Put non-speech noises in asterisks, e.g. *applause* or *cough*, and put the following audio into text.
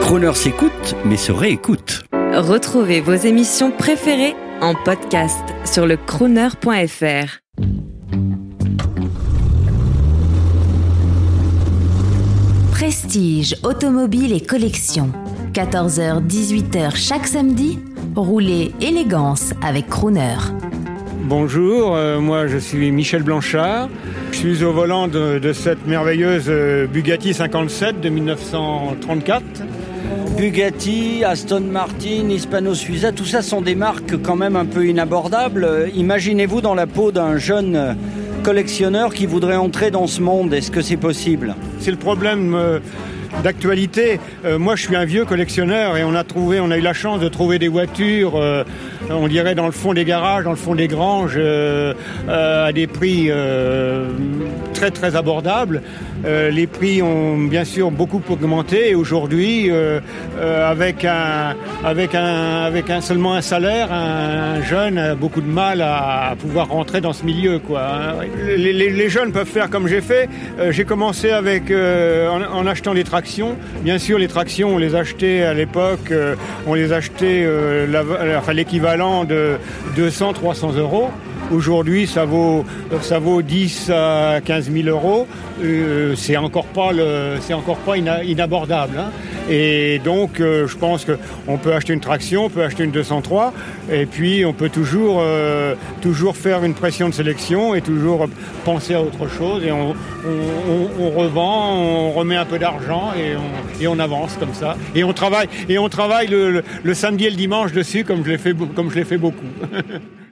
Croner s'écoute, mais se réécoute. Retrouvez vos émissions préférées en podcast sur le crooner.fr. Prestige, automobile et collection. 14h-18h chaque samedi, roulez élégance avec Crooner. Bonjour, euh, moi je suis Michel Blanchard. Je suis au volant de, de cette merveilleuse euh, Bugatti 57 de 1934. Bugatti, Aston Martin, Hispano Suiza, tout ça sont des marques quand même un peu inabordables. Imaginez-vous dans la peau d'un jeune collectionneur qui voudrait entrer dans ce monde. Est-ce que c'est possible? C'est le problème euh, d'actualité. Euh, moi je suis un vieux collectionneur et on a eu la chance de trouver des voitures, euh, on dirait dans le fond des garages, dans le fond des granges, à des prix très très abordables. Euh, les prix ont bien sûr beaucoup augmenté et aujourd'hui, euh, euh, avec, un, avec, un, avec un, seulement un salaire, un, un jeune a beaucoup de mal à, pouvoir rentrer dans ce milieu. Quoi, hein. les, jeunes peuvent faire comme j'ai fait. J'ai commencé avec, en, achetant des tractions. Bien sûr, les tractions, on les achetait à l'époque, on les achetait l'équivalent de 200-300 euros. Aujourd'hui, ça vaut, ça vaut 10 à 15 000 euros. Euh, c'est encore pas le, c'est encore pas ina, inabordable. Hein. Et donc, euh, je pense qu'on peut acheter une traction, on peut acheter une 203, et puis on peut toujours, euh, toujours faire une pression de sélection et toujours penser à autre chose. Et on, on, on, revend, on remet un peu d'argent et on, et on avance comme ça. Et on travaille, et on travaille le, le, le samedi et le dimanche dessus, comme je l'ai fait, comme je l'ai fait beaucoup. *laughs*